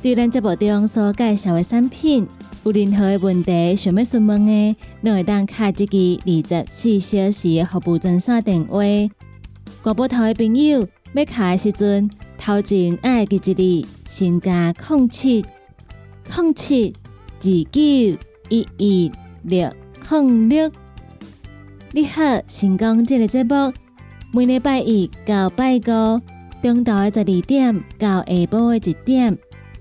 对咱节目中所介绍的产品，有任何的问题想要询问的，都会当卡这个二十四小时的服务专线电话。广播台的朋友要卡的时阵，头前爱记一字，先加空七空七二九一一六空六。你好，成功这个节目，每礼拜一到拜五，中昼的十二点到下晡的一点。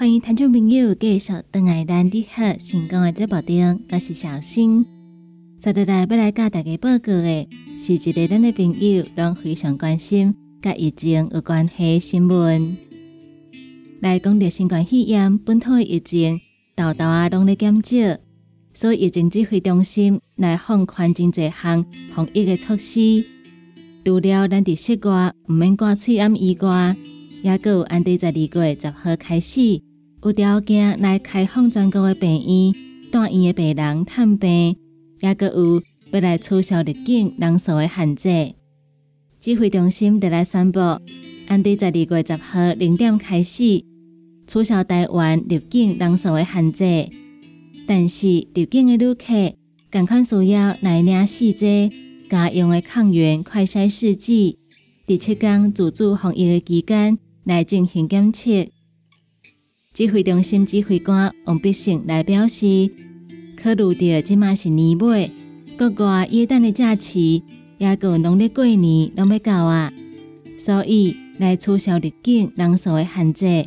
欢迎听众朋友继续登来咱的好成功的节目中，我是小新。接下来要来教大家报告的，是一个咱的朋友拢非常关心、甲疫情有关系新闻。来讲着新冠肺炎本土的疫情，豆豆啊拢咧减少，所以疫情指挥中心来放宽真侪项防疫的措施。除了咱伫室外毋免挂喙掩以外，也有按伫十二月十号开始。有条件来开放全国的病院、住院的病人探病，也个有要来取消入境人数的限制。指挥中心就来宣布，按伫十二月十号零点开始取消台湾入境人数的限制，但是入境的旅客赶快需要来领四剂家用的抗原快筛试剂，第七天自主防疫的期间来进行检测。指挥中心指挥官王必胜来表示，考虑到即马是年尾，国外元旦的假期，也个农历过年拢要到啊，所以来取消入境人数的限制，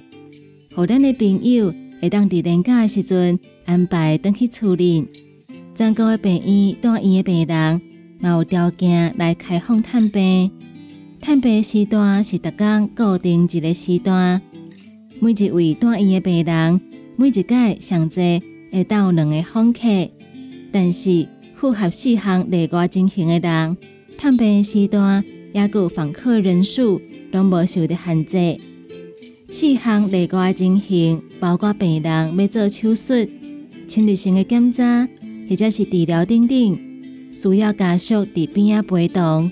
互咱的朋友会当伫年假的时阵安排登去处理。全国的病院、大医院的病人，嘛有条件来开放探病。探病时段是逐工固定一个时段。每一位住院的病人，每一届上济会到两个访客，但是符合四项例外情形的人，探病时段也有访客人数拢无受到限制。四项例外情形，包括病人要做手术、侵入性的检查，或者是治疗等等，需要家属伫边啊陪同，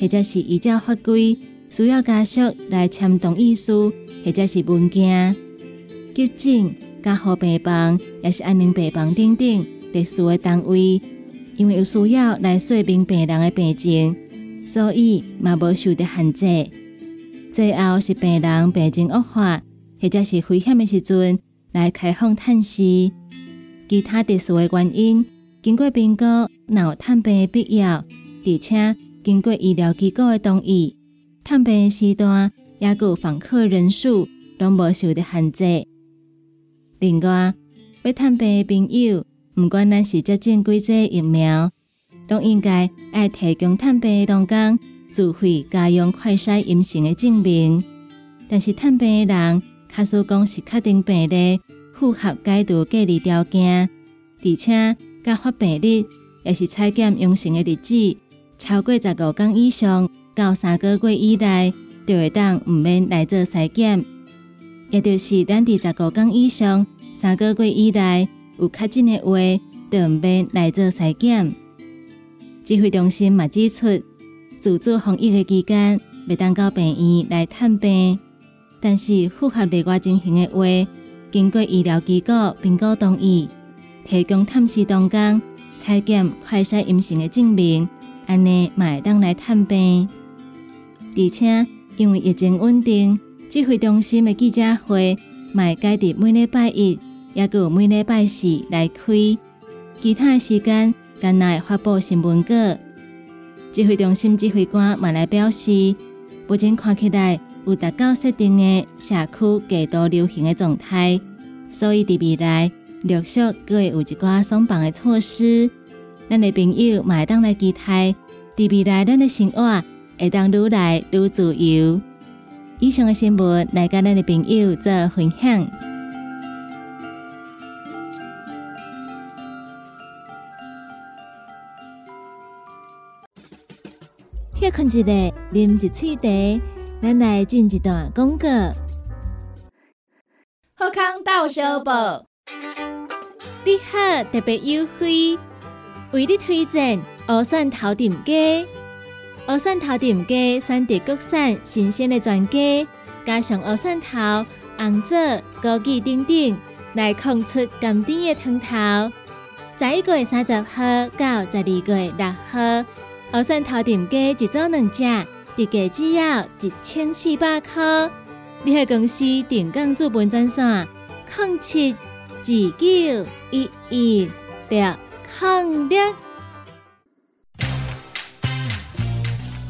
或者是依照法规需要家属来签同意书，或者是文件、急诊、加护病房，也是安宁病房等等特殊的单位，因为有需要来说明病人的病情，所以嘛无受到限制。最后是病人病情恶化，或者是危险的时阵来开放探视。其他特殊的原因，经过评估，有探病的必要，而且经过医疗机构的同意，探病的时段也有访客人数，拢无受到限制。另外，要探病的朋友，毋管咱是接种几剂疫苗，都应该爱提供探病的当工自费家用快筛阴性的证明。但是探病的人，假使讲是确定病例。符合解除隔离条件，而且甲发病日也是采检阳性的日子超过十五天以上，到三个月以内，就会当毋免来做筛检。也就是咱伫十五天以上，三个月以内有确诊的话，就毋免来做筛检。指挥中心嘛指出，自主防疫的期间，未当到病院来探病，但是符合例外情形的话。经过医疗机构评估同意，提供探视当工采检快筛阴性的证明，安尼嘛会当来探病。而且因为疫情稳定，指挥中心的记者会会改伫每礼拜一，也有每礼拜四来开。其他的时间，干来发布新闻稿。指挥中心指挥官嘛来表示，目前看起来。有达到设定的社区极度流行的状态，所以伫未来陆续各会有一寡松绑的措施。咱的朋友会当来期待，伫未来咱的生活会当愈来愈自由。以上的新闻来甲咱的朋友做分享。歇困一下，啉一喙茶。咱来进一段广告。好康到小报，你好特别优惠，为你推荐鹅蒜头点鸡。鹅蒜头店家选择国产新鲜的全鸡，加上鹅蒜头、红枣、枸杞等等，来控出甘甜的汤头。十一月三十号到十二月六号，鹅蒜头店家一组两只。特价只要一千四百块，你喺公司电工资本专线：控七二九一一六零六。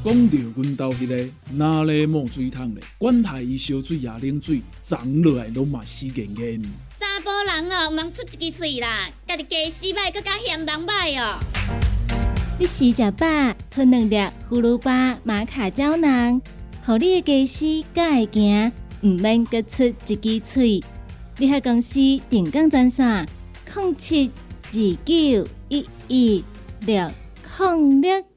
讲到阮兜迄个哪里冒水桶咧？管他伊烧水也冷水，长落来拢嘛死严严。查甫人哦，毋通出一支嘴啦，家己家洗歹，更加嫌人歹哦。你食食饱，吞两粒葫芦巴、玛卡胶囊，互你的家私才会行，毋免各出一支嘴。你喺公司定岗专线：零七二九一一六零六。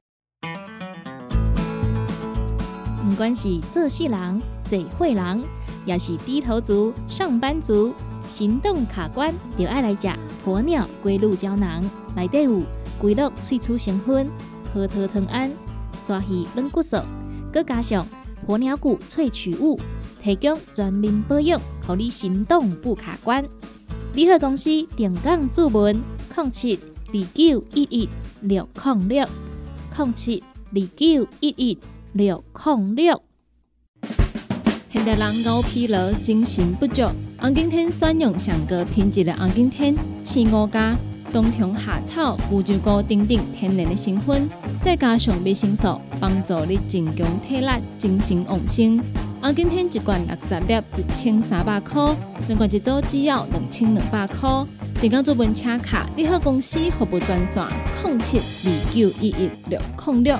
不管是做事人、做会人，也是低头族、上班族，行动卡关，就爱来食鸵鸟龟鹿胶囊，内底有。龟鹿萃取成分，核桃藤胺、刷鱼软骨素，佮加上鸵鸟骨萃取物，提供全面保养，让你行动不卡关。联合公司定岗注文：零七二九一一六零六零七二九一一六零六。现代人熬疲劳，精神不足，红景天选用上个品质的红景天青五加。冬虫夏草、乌鸡菇等等天然的成分，再加上维生素，帮助你增强体力、精神旺盛。啊，今天一罐六十粒，一千三百块；两罐一组，只要两千两百块。订购做本车卡，你好公司服务专线：零七二九一一六零六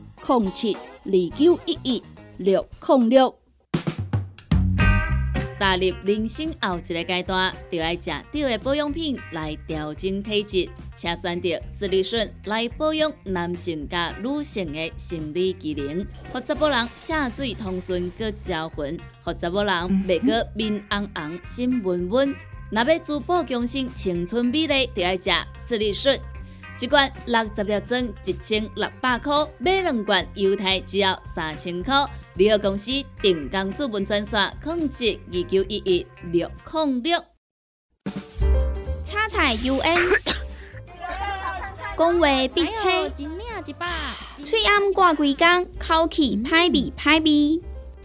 零七二九一一六零六。踏入人生后一个阶段，就要食对的保养品来调整体质，请选择斯利顺来保养男性加女性的生理机能，让查甫人下水通顺佮招魂，让查甫人袂佮面红红心温温。若要珠宝强身、青春美丽，就要食斯利顺。一罐六十粒装，一千六百块；买两罐，犹太只要三千块。联合公司定岗资本专线：控制二九一一六零六。叉彩 UN，讲话必切，嘴暗挂几工，口气歹味歹味。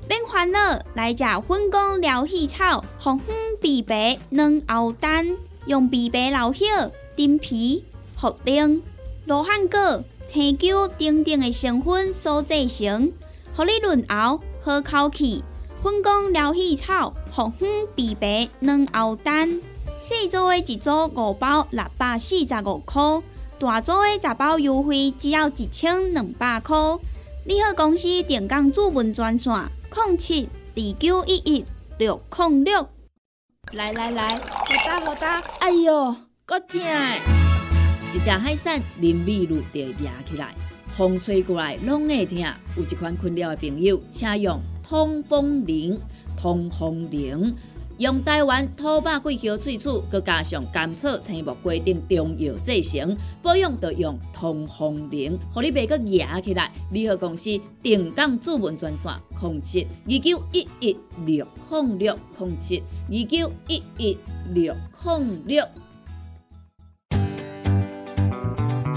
免烦恼，来吃粉果疗气草，红粉枇杷软藕丹，用枇杷老叶、丁皮。茯苓、罗汉果、青椒等等的成分所制成，合你润喉好口气。粉工疗气草、红粉枇杷软喉丹，细组的一组五包六百四十五块，大组的十包优惠只要一千两百块。你好，公司电工主文专线：零七二九一一六零六。来来来，好打好打，哎呦，够痛！一只海扇淋雨露就压起来，风吹过来拢会疼。有一款困扰的朋友，请用通风铃。通风铃用台湾土白桂花萃取，佮加上甘草、青木规定中药制成，保养要用通风铃，互你袂佮压起来。联合公司定岗主文专线：控七二九一一六控六控七二九一一六控六。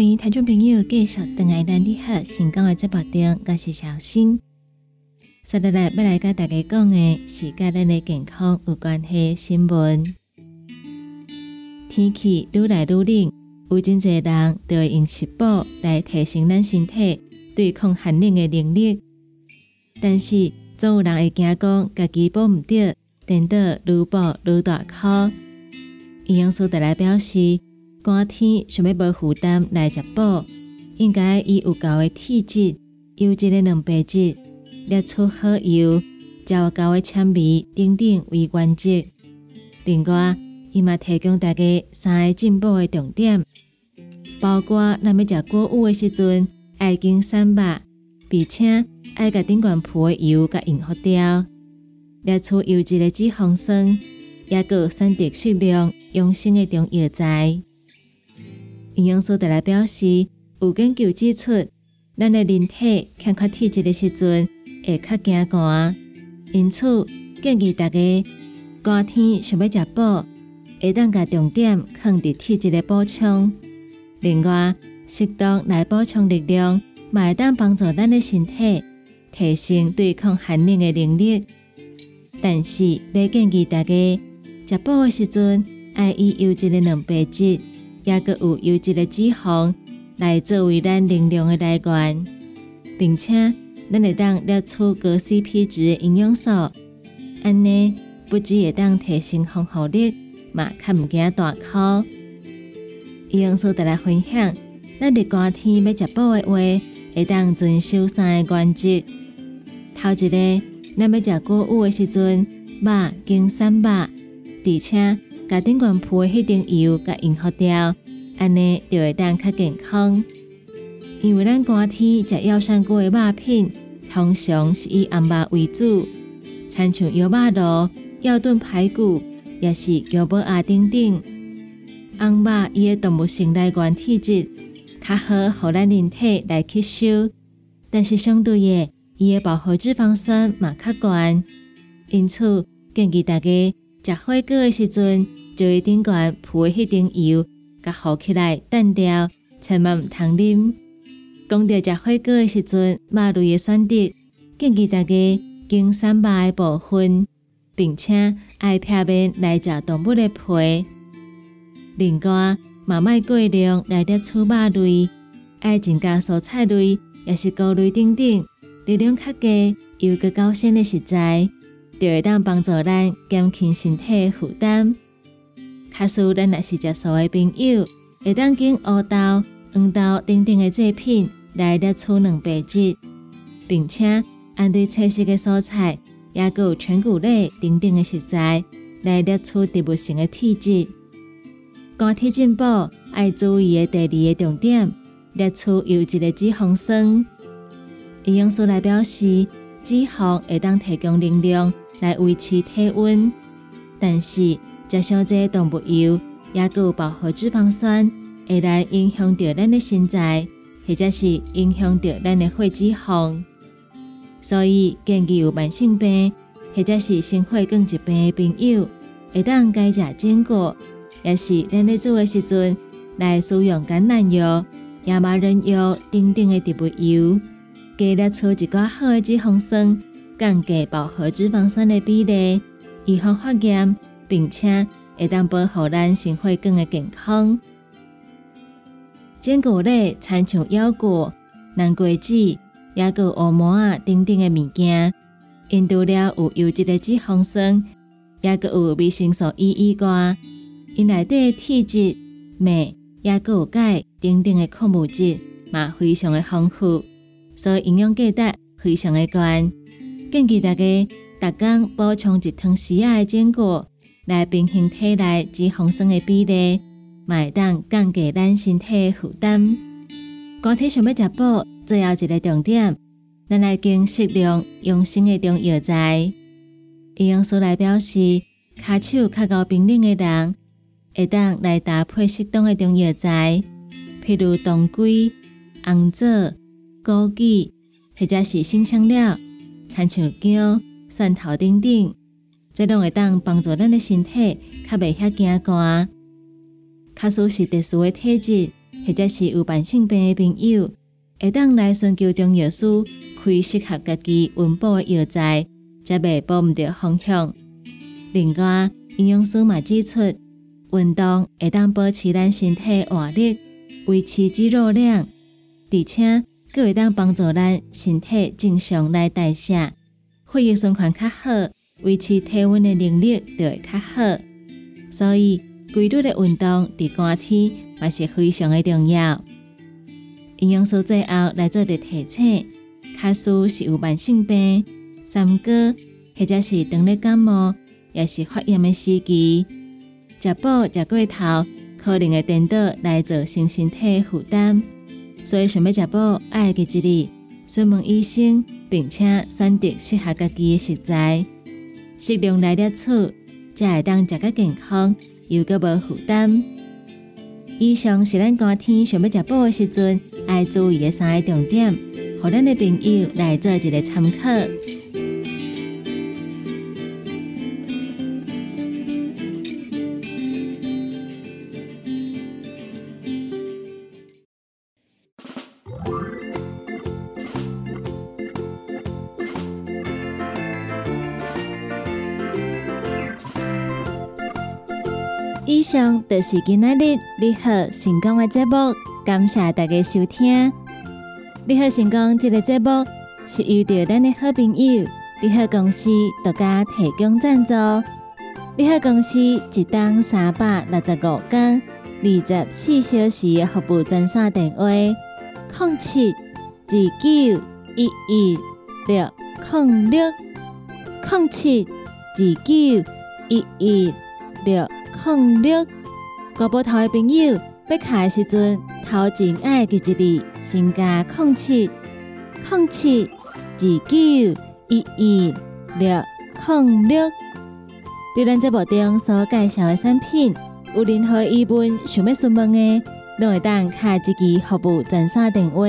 欢迎听众朋友继续登来咱你好成功的节目中，我是小新。接下来要来跟大家讲的是跟咱的健康有关系新闻。天气愈来愈冷，有真侪人都会用食补来提升咱身体对抗寒冷的能力。但是总有人会惊讲家己补唔到，等到愈补愈大颗。营养师带来表示。寒天想要无负担来食补，应该以有够的体质、优质的蛋白质、列出好油、较高的纤维等等为原则。另外，伊嘛提供大家三个进补的重点，包括咱要食果物的时阵，爱经三百，并且爱甲顶管铺的油甲用好掉，列出优质的脂肪酸，也有选择适量养生的中药材。营养师带来表示，有研究指出，咱的人体欠缺体质的时阵会较惊寒，因此建议大家寒天想要食补，会当甲重点放伫体质的补充。另外，适当来补充力量，嘛会当帮助咱的身体提升对抗寒冷的能力。但是，要建议大家食补的时阵，爱以优质的蛋白质。也个有优质的脂肪来作为咱能量的来源，并且咱会当列出高 CP 值的营养素，安尼不止会当提升防护力，嘛较毋惊大考。营养素带来分享，咱伫寒天要食补的话，会当遵守三个原则。头一个，咱要食果物的时阵，肉经三肉，而且甲顶管铺的迄层油甲用好掉，安尼就会当较健康。因为咱寒天食药膳过的肉品，通常是以红肉为主，参像腰肉螺、腰炖排骨，也是腰母鸭等等。红肉伊的动物性来源体质较好，互咱人体来吸收，但是相对的，伊的饱和脂肪酸嘛较悬，因此建议大家食火锅的时阵，就一顶悬铺迄层油，甲浮起来淡掉，千万毋通啉。讲到食火锅的时阵，肉类的选择，建议大家经散肉的部分，并且爱片面来食动物的皮。另外，嘛卖过量来摄取肉类，爱增加蔬菜类，也是高类等等，热量较低又个高鲜的食材，就会当帮助咱减轻身体负担。卡苏咱若是食素的朋友，会当经乌豆、黄豆等等的制品。来摄取蛋白质，并且按对菜色的蔬菜，也有全谷类等等的食材来摄取植物性的体质。肝体进步爱注意的第二个重点，摄取优质的脂肪酸。营养素来表示，脂肪会当提供能量来维持体温，但是食上这动物油，也有饱和脂肪酸，会来影响到咱的身材。或者是影响到咱的血脂肪，所以建议有慢性病或者是心血管疾病的朋友，会当改食坚果，也是咱咧煮的时阵来使用橄榄油、亚麻仁油等等的植物油，加了出一寡好的脂肪酸，降低饱和脂肪酸的比例，预防发炎，并且会当保护咱心血管的健康。坚果类参像腰果、南瓜子、也个乌毛啊等等的物件，因除了有优质的脂肪酸，也个有维生素 E 以外，因内底铁质、镁、也个有钙等等的矿物质嘛非常的丰富，所以营养价值非常的高。建议大家逐工补充一汤匙啊的坚果，来平衡体内脂肪酸的比例。买当降低咱身体负担。高体想要食补，最后一个重点，咱来经适量用心的中药材。营养素来表示，骹手较高冰冷的人，会当来搭配适当的中药材，譬如当归、红枣、枸杞，或者是新香料，参像姜、蒜头等等，这拢会当帮助咱的身体较袂遐惊寒。卡属是特殊的体质，或者是有慢性病的朋友，会当来寻求中药师开适合家己温补的药材，才袂保唔到方向。另外，营养师嘛指出，运动会当保持咱身体活力，维持肌肉量，而且佮会当帮助咱身体正常来代谢，血液循环较好，维持体温的能力就会较好。所以。规律的运动伫寒天也是非常的重要。营养素最后来做的提醒：，卡斯是有慢性病、三高，或者是长咧感冒，也是发炎的时期，食饱食过头，可能会颠倒来造成身体负担。所以想要食饱，爱记一日，询问医生，并且选择适合家己的食材，适量来点醋，才会当食个健康。又个无负担。以上是咱寒天想要食补的时阵爱注意的三个重点，和咱的朋友来做一个参考。就是今仔日你好成功的节目，感谢大家收听。你好成功这个节目是遇到咱的好朋友你好公司独家提供赞助。你好公司一档三百六十五天二十四小时服务专线电话：零七二九一一六零六零七二九一一六零六。国宝头的朋友，要卡的时阵，头前爱记一字，先加零七零七二九一一六零六。对咱节目中所介绍的产品，有任何疑问想要询问的，都会当卡一支服务专线电话，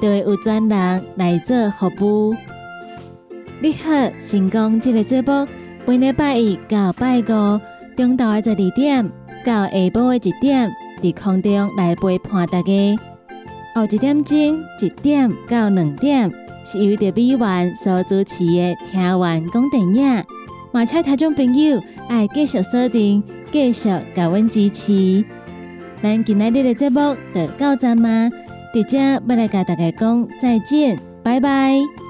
就会有专人来做服务。你好，成功这个节目，每礼拜一到拜五，中昼的十二点到下晡的一点，伫空中来陪伴大家。后一点钟一点到两点，是由着美元所主持的听完讲电影。马车听众朋友爱继续锁定，继续甲阮支持。咱今日的节目就到这吗？伫遮要来跟大家讲再见，拜拜。